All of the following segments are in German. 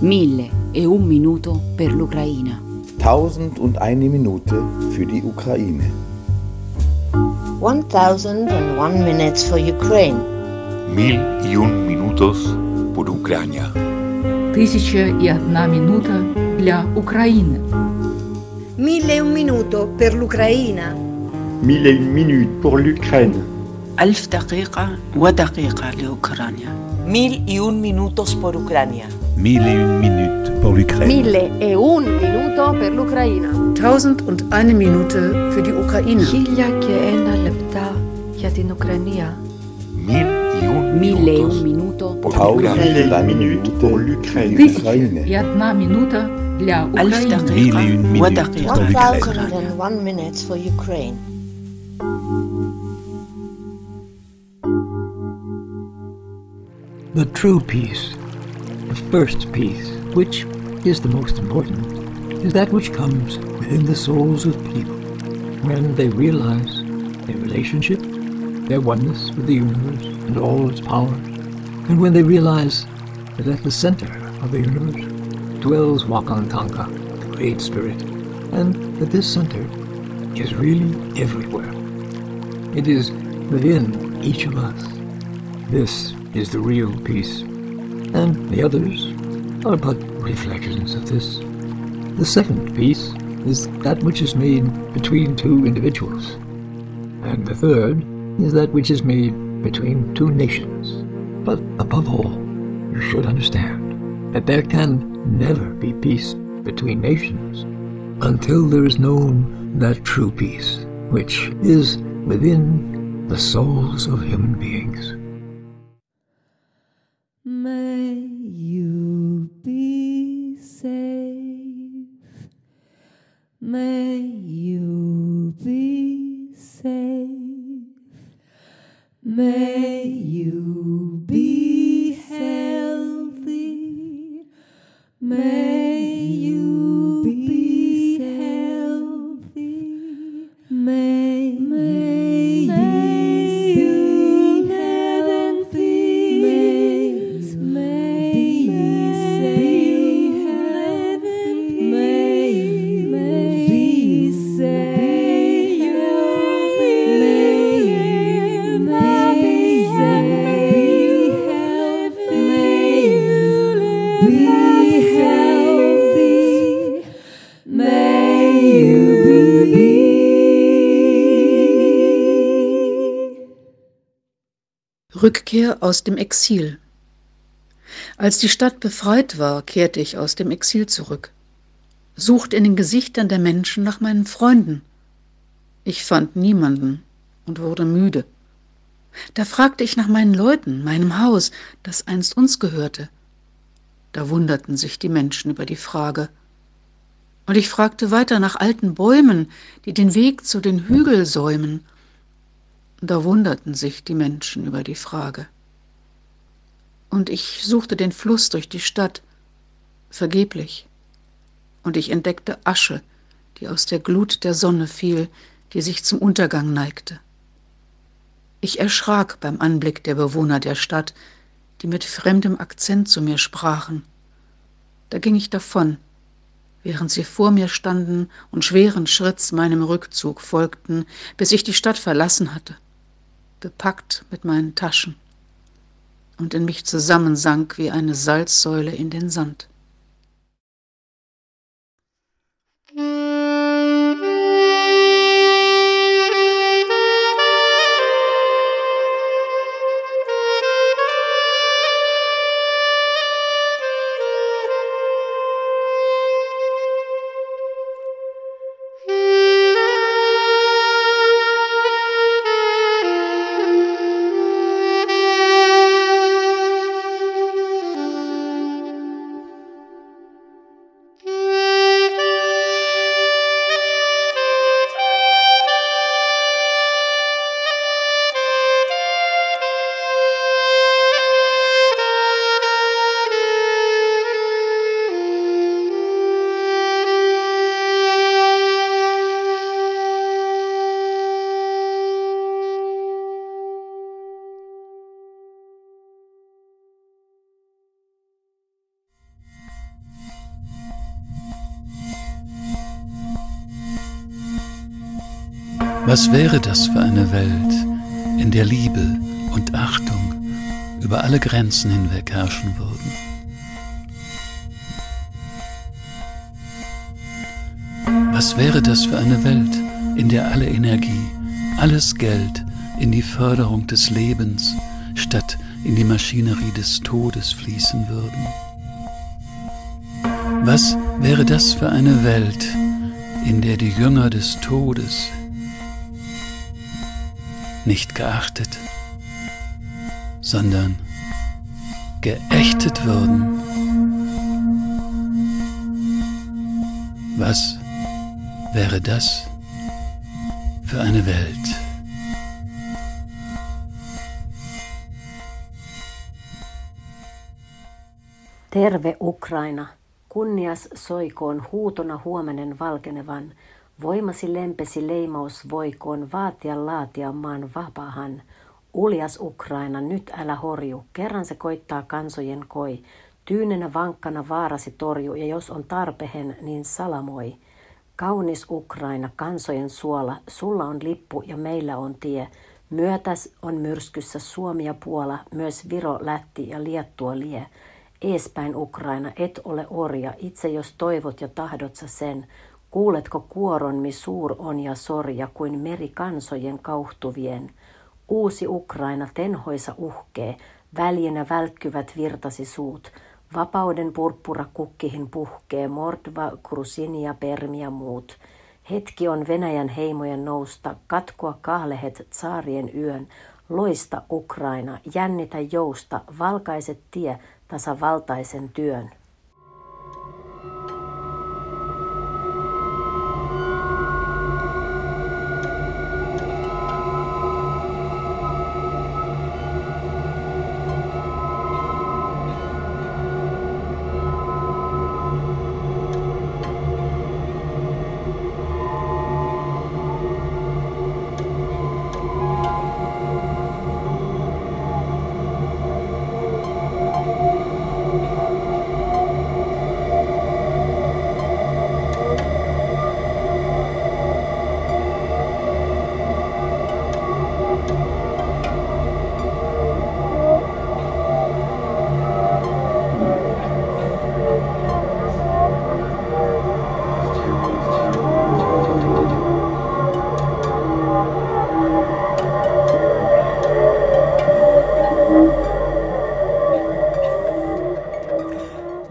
Mille e un minuto per l'Ucraina. Tausend und eine Minute für die Ukraine. 1001 minutes for Ukraine. Mil y un minutos por Ucrania. Тисяча і одна минута для України. Mille e un minuto per l'Ucraina. Mille et une minutes pour l'Ukraine. ألف دقيقة ودقيقة لأوكرانيا Mil y un minutos por Ucrania. Mille et une pour l'Ukraine. Mille et un minuto per l'Ukraina. Tausend und eine Minute für die Ukraine. Mille και ένα λεπτά για την Ουκρανία. Mille et un minuto pour l'Ukraine. Тысяча и одна минута для Украины. Mille et une minute pour l'Ukraine. One minute for Ukraine. The true peace first peace, which is the most important, is that which comes within the souls of people when they realize their relationship, their oneness with the universe and all its power, and when they realize that at the center of the universe dwells Wakantanka, the Great Spirit, and that this center is really everywhere. It is within each of us. This is the real peace, and the others are but reflections of this. The second peace is that which is made between two individuals, and the third is that which is made between two nations. But above all, you should understand that there can never be peace between nations until there is known that true peace, which is within the souls of human beings. May you be safe. May Rückkehr aus dem Exil. Als die Stadt befreit war, kehrte ich aus dem Exil zurück, suchte in den Gesichtern der Menschen nach meinen Freunden. Ich fand niemanden und wurde müde. Da fragte ich nach meinen Leuten, meinem Haus, das einst uns gehörte. Da wunderten sich die Menschen über die Frage. Und ich fragte weiter nach alten Bäumen, die den Weg zu den Hügeln säumen. Da wunderten sich die Menschen über die Frage. Und ich suchte den Fluss durch die Stadt, vergeblich. Und ich entdeckte Asche, die aus der Glut der Sonne fiel, die sich zum Untergang neigte. Ich erschrak beim Anblick der Bewohner der Stadt, die mit fremdem Akzent zu mir sprachen. Da ging ich davon, während sie vor mir standen und schweren Schritts meinem Rückzug folgten, bis ich die Stadt verlassen hatte, bepackt mit meinen Taschen und in mich zusammensank wie eine Salzsäule in den Sand. Was wäre das für eine Welt, in der Liebe und Achtung über alle Grenzen hinweg herrschen würden? Was wäre das für eine Welt, in der alle Energie, alles Geld in die Förderung des Lebens statt in die Maschinerie des Todes fließen würden? Was wäre das für eine Welt, in der die Jünger des Todes nicht geachtet, sondern geächtet würden? Was wäre das für eine Welt? Terve Ukraina, kunnias soikoon huutona huomenen valkenevan, voimasi lempesi leimaus voikoon vaatia laatia maan vapahan. Uljas Ukraina, nyt älä horju, kerran se koittaa kansojen koi, tyynenä vankkana vaarasi torju ja jos on tarpehen, niin salamoi. Kaunis Ukraina, kansojen suola, sulla on lippu ja meillä on tie. Myötäs on myrskyssä Suomi ja Puola, myös Viro, Lätti ja Liettua lie. Eespäin Ukraina, et ole orja, itse jos toivot ja tahdot sen. Kuuletko kuoron, mi suur on ja sorja, kuin meri kansojen kauhtuvien. Uusi Ukraina tenhoisa uhkee, väljinä välkkyvät virtasi suut. Vapauden purppura kukkihin puhkee, Mordva, Krusini ja Permi ja muut. Hetki on Venäjän heimojen nousta, katkoa kahlehet tsaarien yön. Loista Ukraina, jännitä jousta, valkaiset tie, tasavaltaisen työn.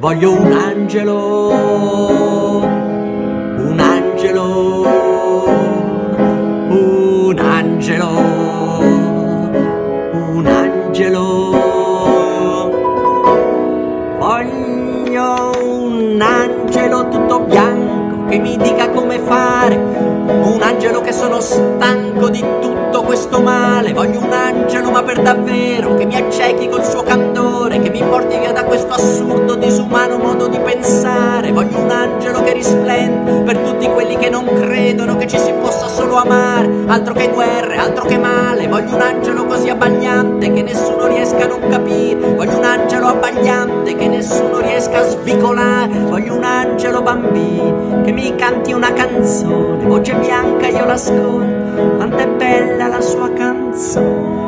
Voglio un angelo, un angelo, un angelo, un angelo. Voglio un angelo tutto bianco che mi dica come fare, un angelo che sono stanco di tutto questo male. Voglio un angelo ma per davvero che mi accechi col suo candore, porti via da questo assurdo disumano modo di pensare. Voglio un angelo che risplende per tutti quelli che non credono che ci si possa solo amare. Altro che guerre, altro che male. Voglio un angelo così abbagliante che nessuno riesca a non capire. Voglio un angelo abbagliante che nessuno riesca a svicolare. Voglio un angelo bambino che mi canti una canzone. Voce bianca io l'ascolto. Quanto è bella la sua canzone.